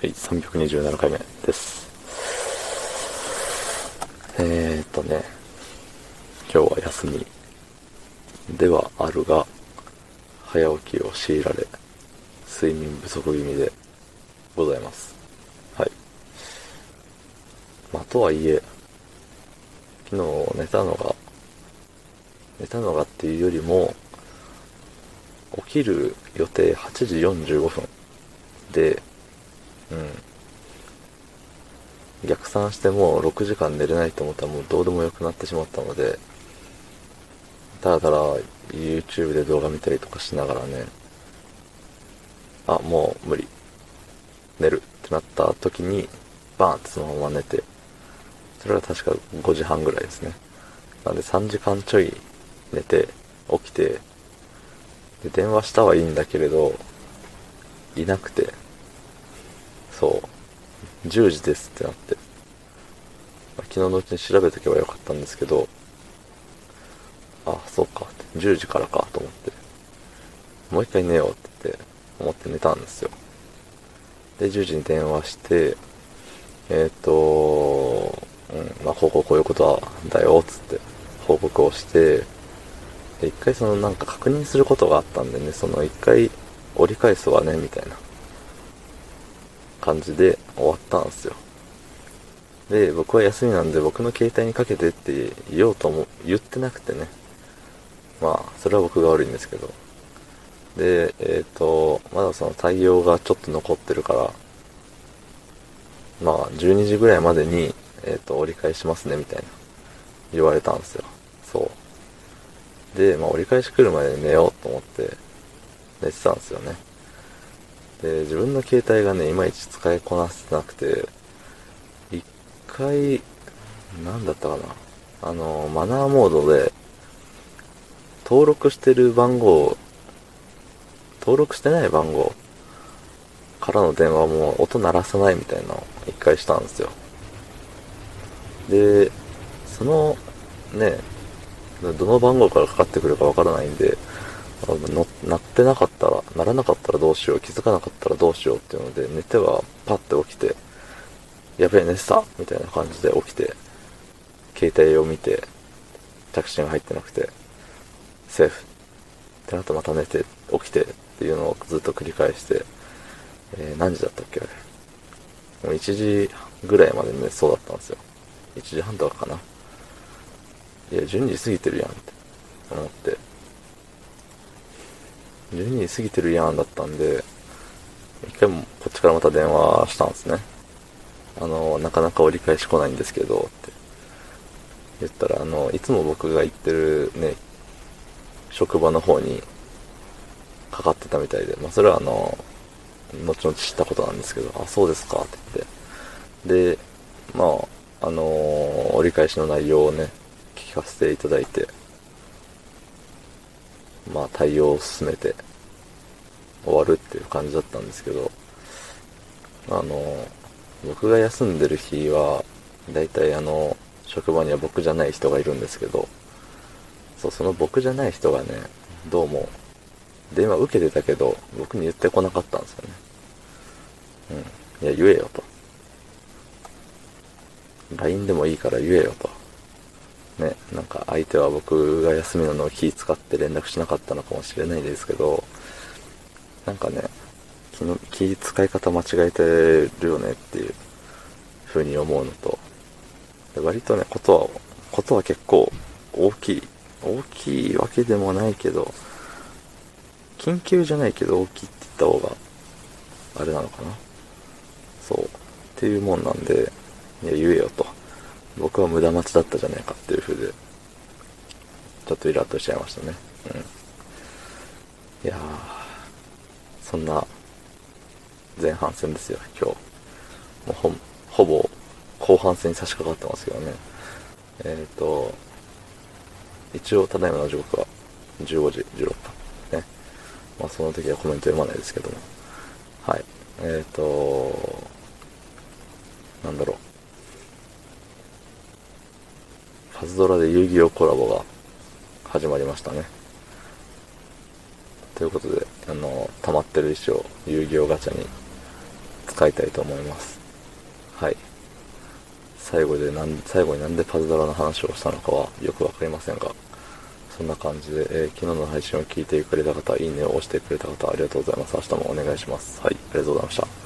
はい、327回目です。えー、っとね、今日は休みではあるが、早起きを強いられ、睡眠不足気味でございます。はい。まあ、とはいえ、昨日寝たのが、寝たのがっていうよりも、起きる予定8時45分で、うん。逆算してもう6時間寝れないと思ったらもうどうでもよくなってしまったので、ただただ YouTube で動画見たりとかしながらね、あ、もう無理。寝るってなった時に、バーンってそのまま寝て、それが確か5時半ぐらいですね。なんで3時間ちょい寝て、起きて、で、電話したはいいんだけれど、いなくて、そう、10時ですってなって、昨日のうちに調べとけばよかったんですけど、あ、そうか、10時からかと思って、もう一回寝ようって、思って寝たんですよ。で、10時に電話して、えっ、ー、と、うん、まあ、こうこうこういうことだよっ、つって報告をして、で、一回そのなんか確認することがあったんでね、その一回折り返すわね、みたいな。感じで終わったんですよ。で、僕は休みなんで僕の携帯にかけてって言おうとも言ってなくてね。まあ、それは僕が悪いんですけど。で、えっ、ー、と、まだその対応がちょっと残ってるから、まあ、12時ぐらいまでに、えっ、ー、と、折り返しますね、みたいな、言われたんですよ。そう。で、まあ、折り返し来るまで寝ようと思って、寝てたんですよね。で、自分の携帯がね、いまいち使いこなせてなくて、一回、なんだったかな。あの、マナーモードで、登録してる番号、登録してない番号からの電話も音鳴らさないみたいなのを一回したんですよ。で、その、ね、どの番号からかかってくるかわからないんで、鳴ってなかったら、鳴らなかったらどうしよう、気づかなかったらどうしようっていうので、寝てはパッて起きて、やべえ、寝てたみたいな感じで起きて、携帯を見て、着信が入ってなくて、セーフ。ってなってまた寝て、起きてっていうのをずっと繰り返して、えー、何時だったっけあれ。もう1時ぐらいまで寝そうだったんですよ。1時半とかかな。いや、12時過ぎてるやんって思って。12時過ぎてるやんだったんで、一回もこっちからまた電話したんですね。あの、なかなか折り返し来ないんですけど、って言ったら、あの、いつも僕が行ってるね、職場の方にかかってたみたいで、まあそれはあの、後々知ったことなんですけど、あ、そうですかって言って。で、まあ、あの折り返しの内容をね、聞かせていただいて、まあ対応を進めて終わるっていう感じだったんですけど、あの、僕が休んでる日は、だいたいあの、職場には僕じゃない人がいるんですけど、そう、その僕じゃない人がね、どうも、電話受けてたけど、僕に言ってこなかったんですよね。うん。いや、言えよと。LINE でもいいから言えよと。ね、なんか相手は僕が休みなのを気使って連絡しなかったのかもしれないですけど、なんかね、気の気使い方間違えてるよねっていう風に思うのと、で割とね、ことは、ことは結構大きい。大きいわけでもないけど、緊急じゃないけど大きいって言った方が、あれなのかな。そう。っていうもんなんで、いや、言えよと。僕は無駄待ちだったじゃねえかっていう風で、ちょっとイラッとしちゃいましたね。うん。いや、そんな前半戦ですよ、今日。もうほ、ほぼ後半戦に差し掛かってますけどね。えっ、ー、と、一応、ただいまの時刻は15時16分。ね。まあ、その時はコメント読まないですけども。はい。えっ、ー、と、なんだろう。パズドラで遊戯王コラボが始まりましたね。ということで、あの、溜まってる石を遊戯王ガチャに使いたいと思います。はい。最後でなん、最後になんでパズドラの話をしたのかはよくわかりませんが、そんな感じで、えー、昨日の配信を聞いてくれた方、いいねを押してくれた方、ありがとうございます。明日もお願いします。はい、ありがとうございました。